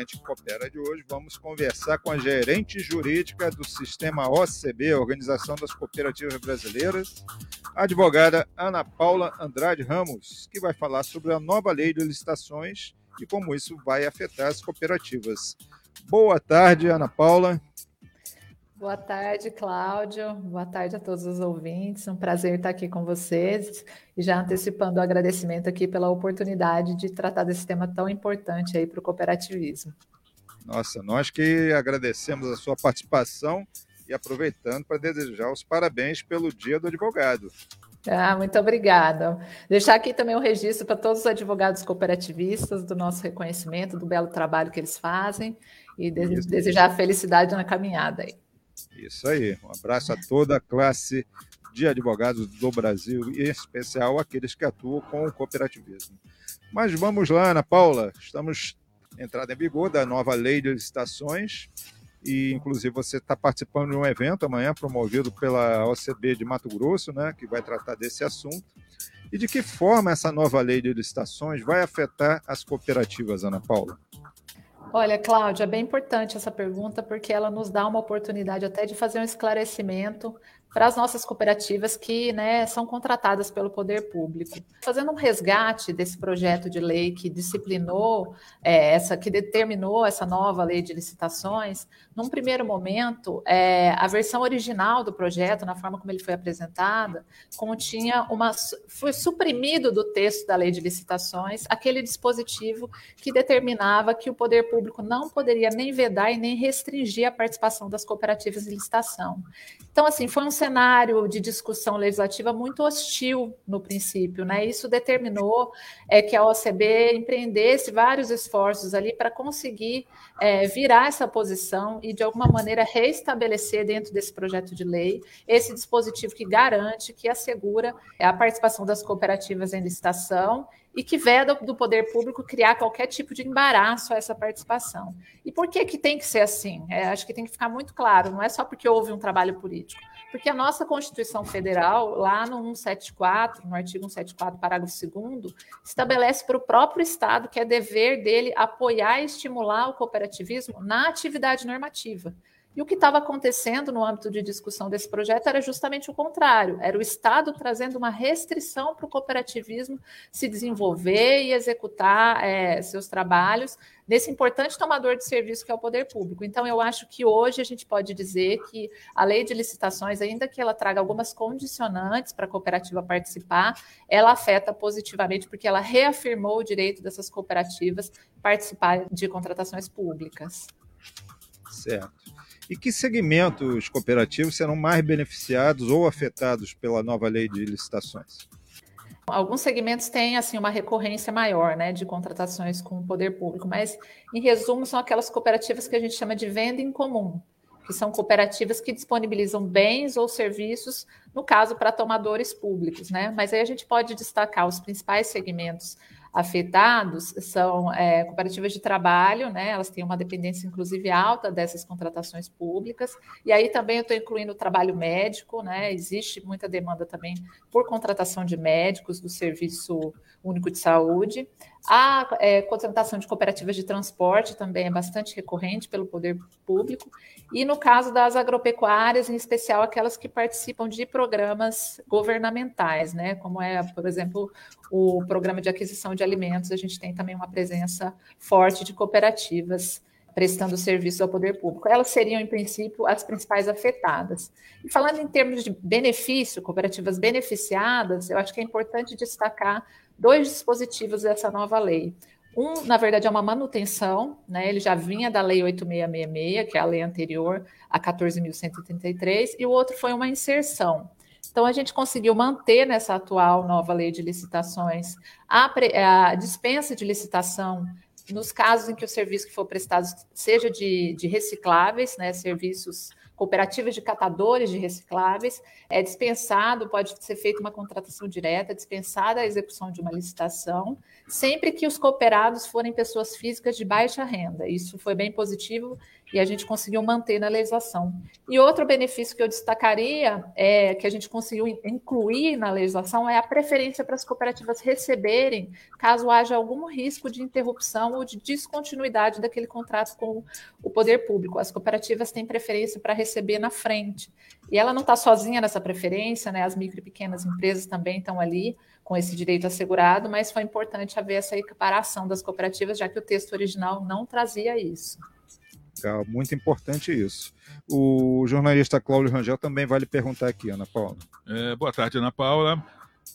Gente Coopera de hoje, vamos conversar com a gerente jurídica do sistema OCB, Organização das Cooperativas Brasileiras, a advogada Ana Paula Andrade Ramos, que vai falar sobre a nova lei de licitações e como isso vai afetar as cooperativas. Boa tarde, Ana Paula. Boa tarde, Cláudio. Boa tarde a todos os ouvintes. Um prazer estar aqui com vocês e já antecipando o agradecimento aqui pela oportunidade de tratar desse tema tão importante aí para o cooperativismo. Nossa, nós que agradecemos a sua participação e aproveitando para desejar os parabéns pelo Dia do Advogado. Ah, muito obrigada. Deixar aqui também o um registro para todos os advogados cooperativistas do nosso reconhecimento, do belo trabalho que eles fazem e desejar felicidade na caminhada aí. Isso aí. Um abraço a toda a classe de advogados do Brasil, e em especial aqueles que atuam com o cooperativismo. Mas vamos lá, Ana Paula. Estamos entrada em vigor da nova lei de licitações e inclusive você está participando de um evento amanhã promovido pela OCB de Mato Grosso, né, que vai tratar desse assunto. E de que forma essa nova lei de licitações vai afetar as cooperativas, Ana Paula? Olha, Cláudia, é bem importante essa pergunta, porque ela nos dá uma oportunidade até de fazer um esclarecimento para as nossas cooperativas que né, são contratadas pelo poder público. Fazendo um resgate desse projeto de lei que disciplinou é, essa, que determinou essa nova lei de licitações, num primeiro momento, é, a versão original do projeto, na forma como ele foi apresentada, continha uma. foi suprimido do texto da lei de licitações aquele dispositivo que determinava que o poder público não poderia nem vedar e nem restringir a participação das cooperativas em licitação. Então, assim, foi um cenário de discussão legislativa muito hostil no princípio, né? Isso determinou é, que a OCB empreendesse vários esforços ali para conseguir é, virar essa posição e, de alguma maneira, reestabelecer dentro desse projeto de lei esse dispositivo que garante, que assegura a participação das cooperativas em licitação e que veda do poder público criar qualquer tipo de embaraço a essa participação. E por que, que tem que ser assim? É, acho que tem que ficar muito claro, não é só porque houve um trabalho político, porque a nossa Constituição Federal, lá no 174, no artigo 174, parágrafo 2 estabelece para o próprio Estado que é dever dele apoiar e estimular o cooperativismo na atividade normativa. E o que estava acontecendo no âmbito de discussão desse projeto era justamente o contrário: era o Estado trazendo uma restrição para o cooperativismo se desenvolver e executar é, seus trabalhos nesse importante tomador de serviço que é o poder público. Então, eu acho que hoje a gente pode dizer que a lei de licitações, ainda que ela traga algumas condicionantes para a cooperativa participar, ela afeta positivamente, porque ela reafirmou o direito dessas cooperativas participar de contratações públicas. Certo. E que segmentos cooperativos serão mais beneficiados ou afetados pela nova lei de licitações? Alguns segmentos têm assim uma recorrência maior, né, de contratações com o poder público, mas em resumo são aquelas cooperativas que a gente chama de venda em comum, que são cooperativas que disponibilizam bens ou serviços, no caso para tomadores públicos, né? Mas aí a gente pode destacar os principais segmentos afetados são é, cooperativas de trabalho, né? Elas têm uma dependência, inclusive, alta dessas contratações públicas. E aí também eu estou incluindo o trabalho médico, né? Existe muita demanda também por contratação de médicos do Serviço Único de Saúde. A é, contratação de cooperativas de transporte também é bastante recorrente pelo poder público. E no caso das agropecuárias, em especial aquelas que participam de programas governamentais, né? Como é, por exemplo, o programa de aquisição de alimentos, a gente tem também uma presença forte de cooperativas prestando serviço ao poder público. Elas seriam, em princípio, as principais afetadas. E falando em termos de benefício, cooperativas beneficiadas, eu acho que é importante destacar dois dispositivos dessa nova lei. Um, na verdade, é uma manutenção, né? ele já vinha da Lei 8666, que é a lei anterior, a 14.133, e o outro foi uma inserção. Então, a gente conseguiu manter nessa atual nova lei de licitações a, a dispensa de licitação nos casos em que o serviço que for prestado seja de, de recicláveis, né, serviços cooperativas de catadores de recicláveis, é dispensado, pode ser feita uma contratação direta, dispensada a execução de uma licitação, sempre que os cooperados forem pessoas físicas de baixa renda. Isso foi bem positivo e a gente conseguiu manter na legislação. E outro benefício que eu destacaria, é, que a gente conseguiu incluir na legislação, é a preferência para as cooperativas receberem, caso haja algum risco de interrupção ou de descontinuidade daquele contrato com o poder público. As cooperativas têm preferência para receber na frente. E ela não está sozinha nessa preferência, né? as micro e pequenas empresas também estão ali com esse direito assegurado, mas foi importante haver essa equiparação das cooperativas, já que o texto original não trazia isso. Muito importante isso. O jornalista Cláudio Rangel também vai lhe perguntar aqui, Ana Paula. É, boa tarde, Ana Paula.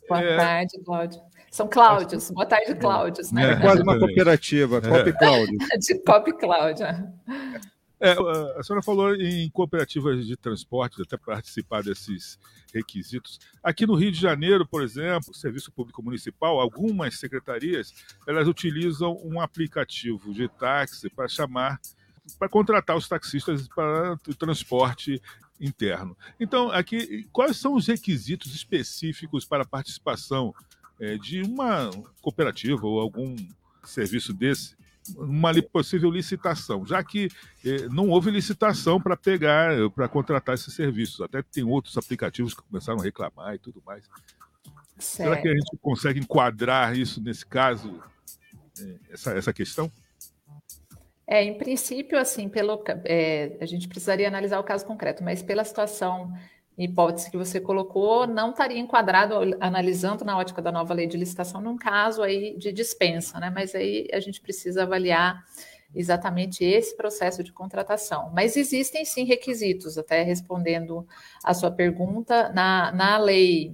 Boa é... tarde, Cláudio. São Cláudios. Boa tarde, Cláudios. Né? É quase uma cooperativa, Cop Cláudio. De Cop Cláudio. É, a senhora falou em cooperativas de transporte, até participar desses requisitos. Aqui no Rio de Janeiro, por exemplo, Serviço Público Municipal, algumas secretarias, elas utilizam um aplicativo de táxi para chamar para contratar os taxistas para o transporte interno. Então, aqui, quais são os requisitos específicos para a participação é, de uma cooperativa ou algum serviço desse uma possível licitação, já que eh, não houve licitação para pegar, para contratar esses serviços. Até tem outros aplicativos que começaram a reclamar e tudo mais. Certo. Será que a gente consegue enquadrar isso nesse caso, eh, essa, essa questão? É, em princípio, assim, pelo, é, a gente precisaria analisar o caso concreto, mas pela situação, hipótese que você colocou, não estaria enquadrado, analisando na ótica da nova lei de licitação, num caso aí de dispensa, né? Mas aí a gente precisa avaliar exatamente esse processo de contratação. Mas existem sim requisitos, até respondendo a sua pergunta, na, na lei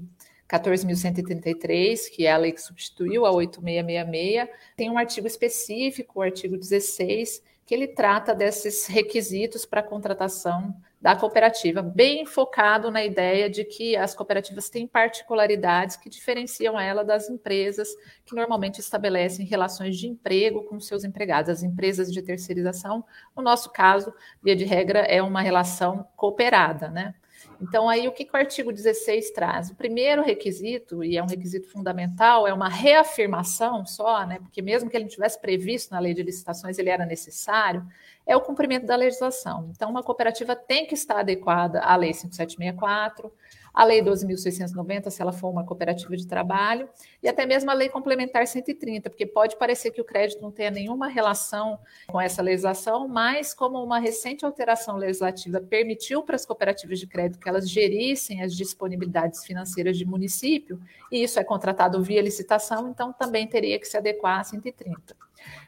14.133, que é a lei que substituiu a 8666, tem um artigo específico, o artigo 16, que ele trata desses requisitos para a contratação da cooperativa, bem focado na ideia de que as cooperativas têm particularidades que diferenciam ela das empresas que normalmente estabelecem relações de emprego com seus empregados. As empresas de terceirização, no nosso caso, via de regra, é uma relação cooperada, né? Então, aí, o que, que o artigo 16 traz? O primeiro requisito, e é um requisito fundamental, é uma reafirmação só, né? Porque mesmo que ele não tivesse previsto na lei de licitações, ele era necessário, é o cumprimento da legislação. Então, uma cooperativa tem que estar adequada à lei 5764, a Lei 12.690, se ela for uma cooperativa de trabalho, e até mesmo a Lei Complementar 130, porque pode parecer que o crédito não tenha nenhuma relação com essa legislação, mas como uma recente alteração legislativa permitiu para as cooperativas de crédito que elas gerissem as disponibilidades financeiras de município, e isso é contratado via licitação, então também teria que se adequar a 130.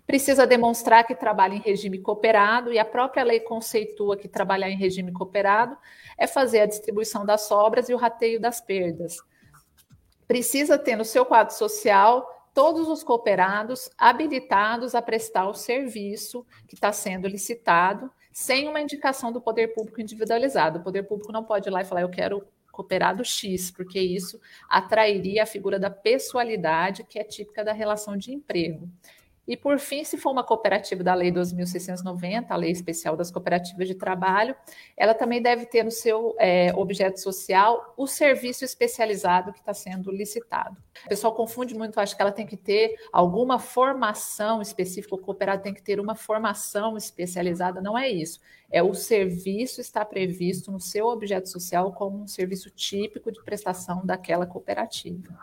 Precisa demonstrar que trabalha em regime cooperado, e a própria lei conceitua que trabalhar em regime cooperado é fazer a distribuição das sobras e o rateio das perdas. Precisa ter no seu quadro social todos os cooperados habilitados a prestar o serviço que está sendo licitado, sem uma indicação do poder público individualizado. O poder público não pode ir lá e falar, eu quero cooperado X, porque isso atrairia a figura da pessoalidade, que é típica da relação de emprego. E, por fim, se for uma cooperativa da Lei 2.690, a Lei Especial das Cooperativas de Trabalho, ela também deve ter no seu é, objeto social o serviço especializado que está sendo licitado. O pessoal confunde muito, acha que ela tem que ter alguma formação específica, o cooperado tem que ter uma formação especializada, não é isso. É o serviço está previsto no seu objeto social como um serviço típico de prestação daquela cooperativa.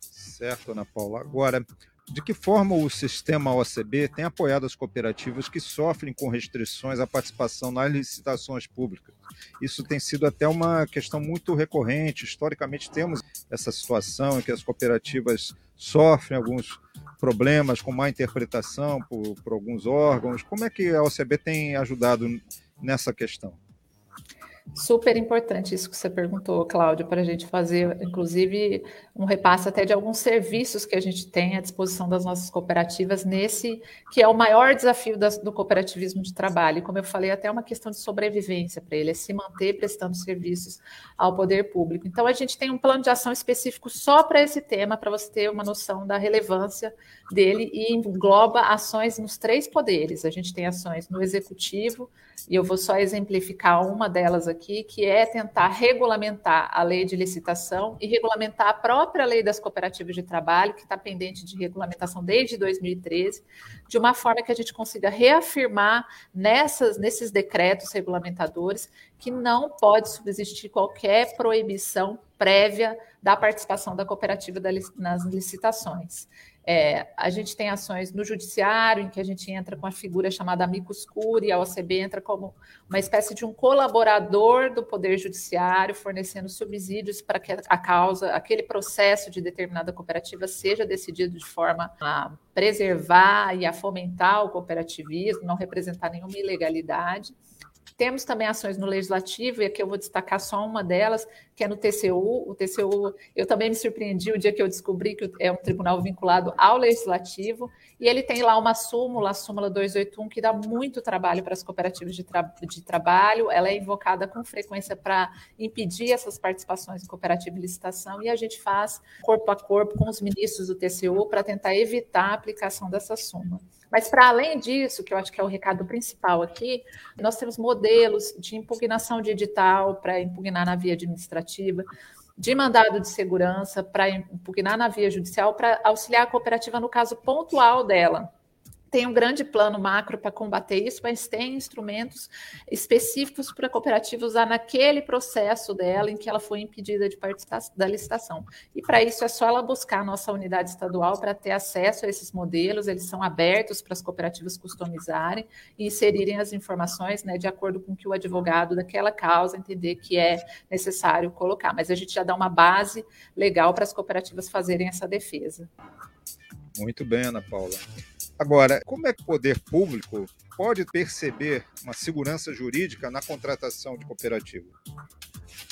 Certo, Ana Paula. Agora, de que forma o sistema OCB tem apoiado as cooperativas que sofrem com restrições à participação nas licitações públicas? Isso tem sido até uma questão muito recorrente. Historicamente, temos essa situação em que as cooperativas sofrem alguns problemas com má interpretação por, por alguns órgãos. Como é que a OCB tem ajudado nessa questão? Super importante isso que você perguntou, Cláudio, para a gente fazer, inclusive, um repasse até de alguns serviços que a gente tem à disposição das nossas cooperativas nesse que é o maior desafio das, do cooperativismo de trabalho. E como eu falei, até uma questão de sobrevivência para ele, é se manter prestando serviços ao poder público. Então, a gente tem um plano de ação específico só para esse tema, para você ter uma noção da relevância dele e engloba ações nos três poderes. A gente tem ações no executivo, e eu vou só exemplificar uma delas aqui, que é tentar regulamentar a lei de licitação e regulamentar a própria lei das cooperativas de trabalho, que está pendente de regulamentação desde 2013, de uma forma que a gente consiga reafirmar nessas, nesses decretos regulamentadores que não pode subsistir qualquer proibição prévia da participação da cooperativa nas licitações. É, a gente tem ações no judiciário, em que a gente entra com a figura chamada amicus curiae, a OCB entra como uma espécie de um colaborador do Poder Judiciário, fornecendo subsídios para que a causa, aquele processo de determinada cooperativa seja decidido de forma a preservar e a fomentar o cooperativismo, não representar nenhuma ilegalidade. Temos também ações no legislativo, e aqui eu vou destacar só uma delas, que é no TCU. O TCU, eu também me surpreendi o dia que eu descobri que é um tribunal vinculado ao legislativo, e ele tem lá uma súmula, a súmula 281, que dá muito trabalho para as cooperativas de, tra de trabalho. Ela é invocada com frequência para impedir essas participações em cooperativa de licitação, e a gente faz corpo a corpo com os ministros do TCU para tentar evitar a aplicação dessa súmula. Mas, para além disso, que eu acho que é o recado principal aqui, nós temos modelos de impugnação de edital para impugnar na via administrativa, de mandado de segurança para impugnar na via judicial, para auxiliar a cooperativa no caso pontual dela tem um grande plano macro para combater isso, mas tem instrumentos específicos para a cooperativa usar naquele processo dela em que ela foi impedida de participar da licitação. E para isso é só ela buscar a nossa unidade estadual para ter acesso a esses modelos, eles são abertos para as cooperativas customizarem e inserirem as informações né, de acordo com o que o advogado daquela causa entender que é necessário colocar. Mas a gente já dá uma base legal para as cooperativas fazerem essa defesa. Muito bem, Ana Paula. Agora, como é que o poder público pode perceber uma segurança jurídica na contratação de cooperativa?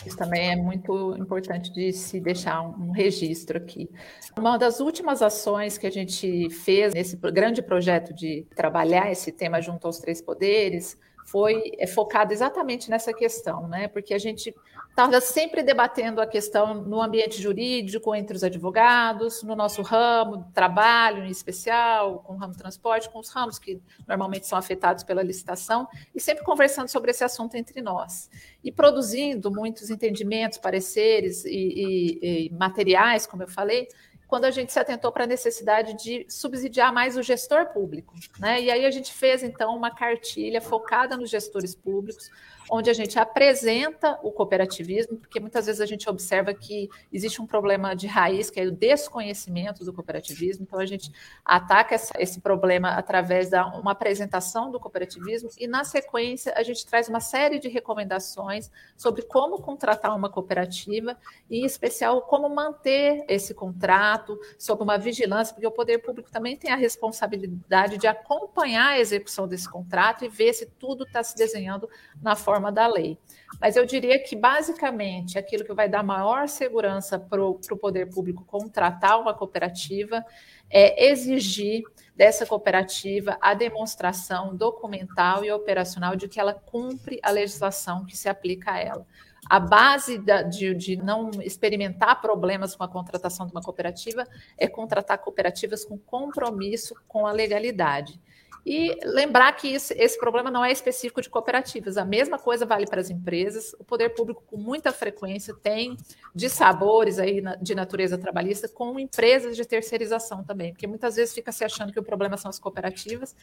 Isso também é muito importante de se deixar um registro aqui. Uma das últimas ações que a gente fez nesse grande projeto de trabalhar esse tema junto aos três poderes foi é, focado exatamente nessa questão, né? Porque a gente estava sempre debatendo a questão no ambiente jurídico, entre os advogados, no nosso ramo, trabalho em especial, com o ramo transporte, com os ramos que normalmente são afetados pela licitação, e sempre conversando sobre esse assunto entre nós. E produzindo muitos entendimentos, pareceres e, e, e materiais, como eu falei, quando a gente se atentou para a necessidade de subsidiar mais o gestor público. Né? E aí a gente fez, então, uma cartilha focada nos gestores públicos, onde a gente apresenta o cooperativismo, porque muitas vezes a gente observa que existe um problema de raiz, que é o desconhecimento do cooperativismo. Então, a gente ataca essa, esse problema através da uma apresentação do cooperativismo e, na sequência, a gente traz uma série de recomendações sobre como contratar uma cooperativa e, em especial, como manter esse contrato sob uma vigilância, porque o poder público também tem a responsabilidade de acompanhar a execução desse contrato e ver se tudo está se desenhando na forma da lei. Mas eu diria que, basicamente, aquilo que vai dar maior segurança para o poder público contratar uma cooperativa é exigir dessa cooperativa a demonstração documental e operacional de que ela cumpre a legislação que se aplica a ela. A base da, de, de, não experimentar problemas com a contratação de uma cooperativa é contratar cooperativas com compromisso com a legalidade. E lembrar que esse problema não é específico de cooperativas, a mesma coisa vale para as empresas. O poder público, com muita frequência, tem dissabores aí de natureza trabalhista com empresas de terceirização também, porque muitas vezes fica se achando que o problema são as cooperativas,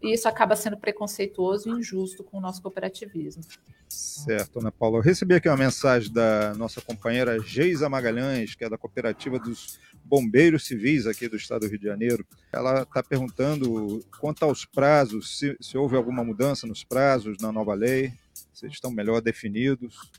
e isso acaba sendo preconceituoso e injusto com o nosso cooperativismo. Certo, Ana Paula. Eu recebi aqui uma mensagem da nossa companheira Geisa Magalhães, que é da cooperativa dos bombeiros civis aqui do estado do Rio de Janeiro. Ela está perguntando quanto aos prazos, se, se houve alguma mudança nos prazos na nova lei, se estão melhor definidos.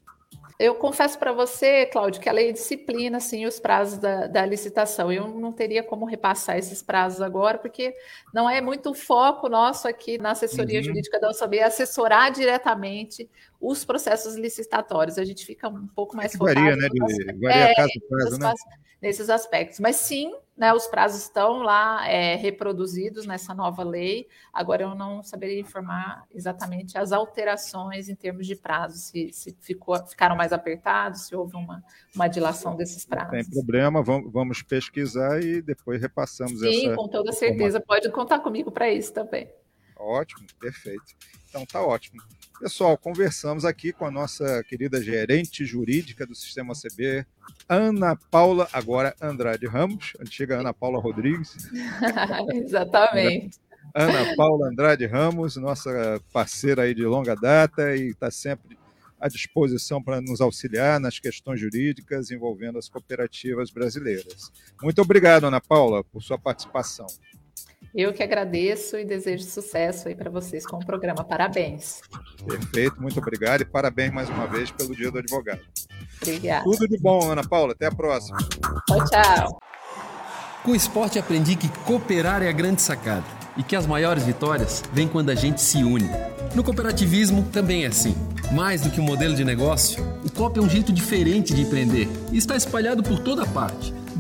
Eu confesso para você, Cláudio, que a lei disciplina assim, os prazos da, da, licitação. Eu não teria como repassar esses prazos agora, porque não é muito foco nosso aqui na assessoria uhum. jurídica da OSAB assessorar diretamente os processos licitatórios. A gente fica um pouco mais é varia, né? De, varia é, caso caso, né? Nesses aspectos. Mas sim, né, os prazos estão lá é, reproduzidos nessa nova lei. Agora eu não saberia informar exatamente as alterações em termos de prazos, se, se ficou, ficaram mais apertados, se houve uma, uma dilação desses prazos. Não tem problema, vamos, vamos pesquisar e depois repassamos Sim, essa. Sim, com toda certeza. Pode contar comigo para isso também. Ótimo, perfeito. Então tá ótimo. Pessoal, conversamos aqui com a nossa querida gerente jurídica do Sistema CB, Ana Paula, agora Andrade Ramos, antiga Ana Paula Rodrigues. Exatamente. Ana Paula Andrade Ramos, nossa parceira aí de longa data e está sempre à disposição para nos auxiliar nas questões jurídicas envolvendo as cooperativas brasileiras. Muito obrigado, Ana Paula, por sua participação. Eu que agradeço e desejo sucesso aí para vocês com o programa. Parabéns. Perfeito, muito obrigado e parabéns mais uma vez pelo Dia do Advogado. Obrigada. Tudo de bom, Ana Paula. Até a próxima. Tchau, tchau. Com o esporte aprendi que cooperar é a grande sacada e que as maiores vitórias vêm quando a gente se une. No cooperativismo também é assim. Mais do que um modelo de negócio, o COP é um jeito diferente de empreender e está espalhado por toda parte